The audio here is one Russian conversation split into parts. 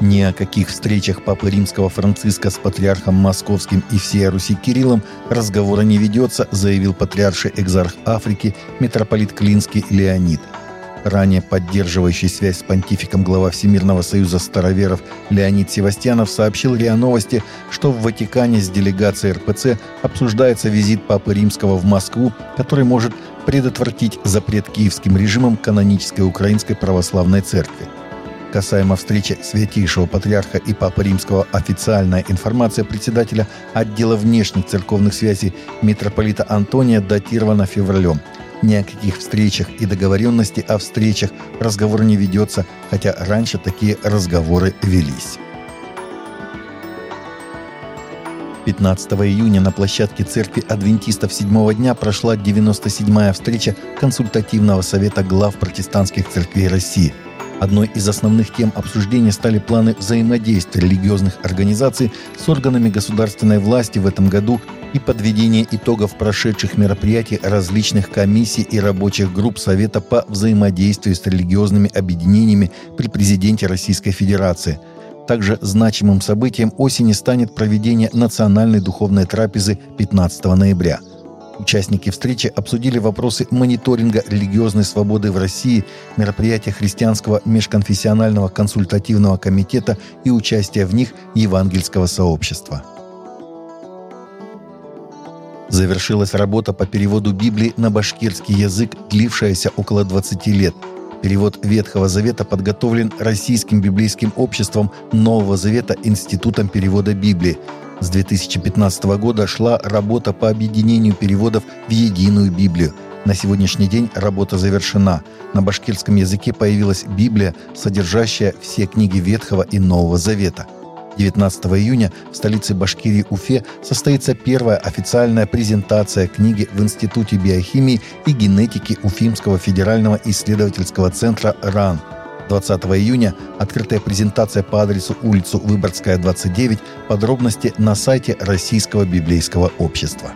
Ни о каких встречах Папы Римского Франциска с патриархом Московским и всей Руси Кириллом разговора не ведется, заявил патриарший экзарх Африки митрополит Клинский Леонид. Ранее поддерживающий связь с понтификом глава Всемирного союза староверов Леонид Севастьянов сообщил РИА Новости, что в Ватикане с делегацией РПЦ обсуждается визит Папы Римского в Москву, который может предотвратить запрет киевским режимом канонической Украинской Православной Церкви. Касаемо встречи Святейшего Патриарха и Папы Римского официальная информация председателя отдела внешних церковных связей митрополита Антония датирована февралем. Ни о каких встречах и договоренности о встречах разговор не ведется, хотя раньше такие разговоры велись. 15 июня на площадке церкви адвентистов седьмого дня прошла 97-я встреча консультативного совета глав протестантских церквей России – Одной из основных тем обсуждения стали планы взаимодействия религиозных организаций с органами государственной власти в этом году и подведение итогов прошедших мероприятий различных комиссий и рабочих групп Совета по взаимодействию с религиозными объединениями при президенте Российской Федерации. Также значимым событием осени станет проведение национальной духовной трапезы 15 ноября – Участники встречи обсудили вопросы мониторинга религиозной свободы в России, мероприятия христианского межконфессионального консультативного комитета и участия в них евангельского сообщества. Завершилась работа по переводу Библии на башкирский язык, длившаяся около 20 лет. Перевод Ветхого Завета подготовлен Российским библейским обществом Нового Завета Институтом перевода Библии – с 2015 года шла работа по объединению переводов в единую Библию. На сегодняшний день работа завершена. На башкирском языке появилась Библия, содержащая все книги Ветхого и Нового Завета. 19 июня в столице Башкирии Уфе состоится первая официальная презентация книги в Институте биохимии и генетики Уфимского федерального исследовательского центра РАН – 20 июня открытая презентация по адресу улицу Выборгская, 29, подробности на сайте Российского библейского общества.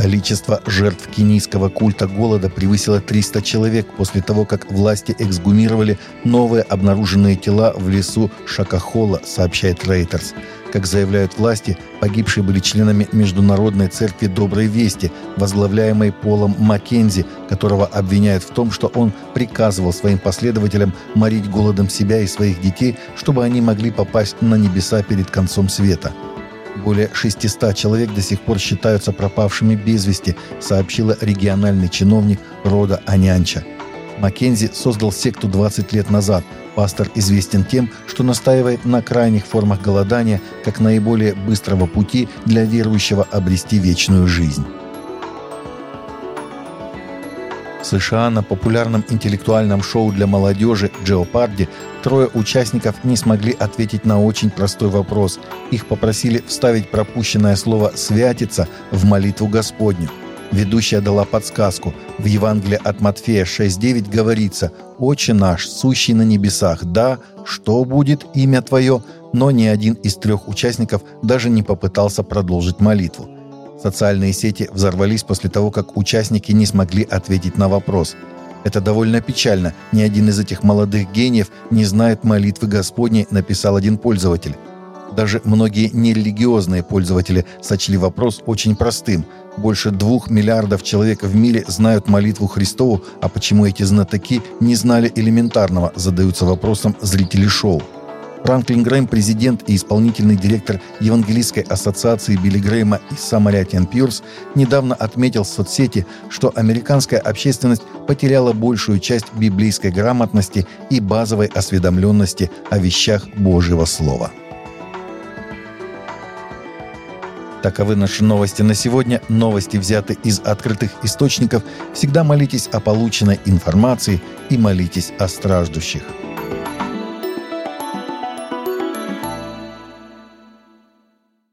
Количество жертв кенийского культа голода превысило 300 человек после того, как власти эксгумировали новые обнаруженные тела в лесу Шакахола, сообщает Рейтерс. Как заявляют власти, погибшие были членами Международной церкви Доброй Вести, возглавляемой Полом Маккензи, которого обвиняют в том, что он приказывал своим последователям морить голодом себя и своих детей, чтобы они могли попасть на небеса перед концом света. Более 600 человек до сих пор считаются пропавшими без вести, сообщила региональный чиновник рода Анянча. Маккензи создал секту 20 лет назад. Пастор известен тем, что настаивает на крайних формах голодания как наиболее быстрого пути для верующего обрести вечную жизнь. США на популярном интеллектуальном шоу для молодежи «Джеопарди» трое участников не смогли ответить на очень простой вопрос. Их попросили вставить пропущенное слово «святица» в молитву Господню. Ведущая дала подсказку. В Евангелии от Матфея 6.9 говорится «Отче наш, сущий на небесах, да, что будет имя Твое?» Но ни один из трех участников даже не попытался продолжить молитву. Социальные сети взорвались после того, как участники не смогли ответить на вопрос. Это довольно печально. Ни один из этих молодых гениев не знает молитвы Господней, написал один пользователь. Даже многие нерелигиозные пользователи сочли вопрос очень простым. Больше двух миллиардов человек в мире знают молитву Христову, а почему эти знатоки не знали элементарного, задаются вопросом зрители шоу. Франклин Грэм, президент и исполнительный директор Евангелийской ассоциации Билли Грэма и Самарятиан Пьюрс, недавно отметил в соцсети, что американская общественность потеряла большую часть библейской грамотности и базовой осведомленности о вещах Божьего Слова. Таковы наши новости на сегодня. Новости взяты из открытых источников. Всегда молитесь о полученной информации и молитесь о страждущих.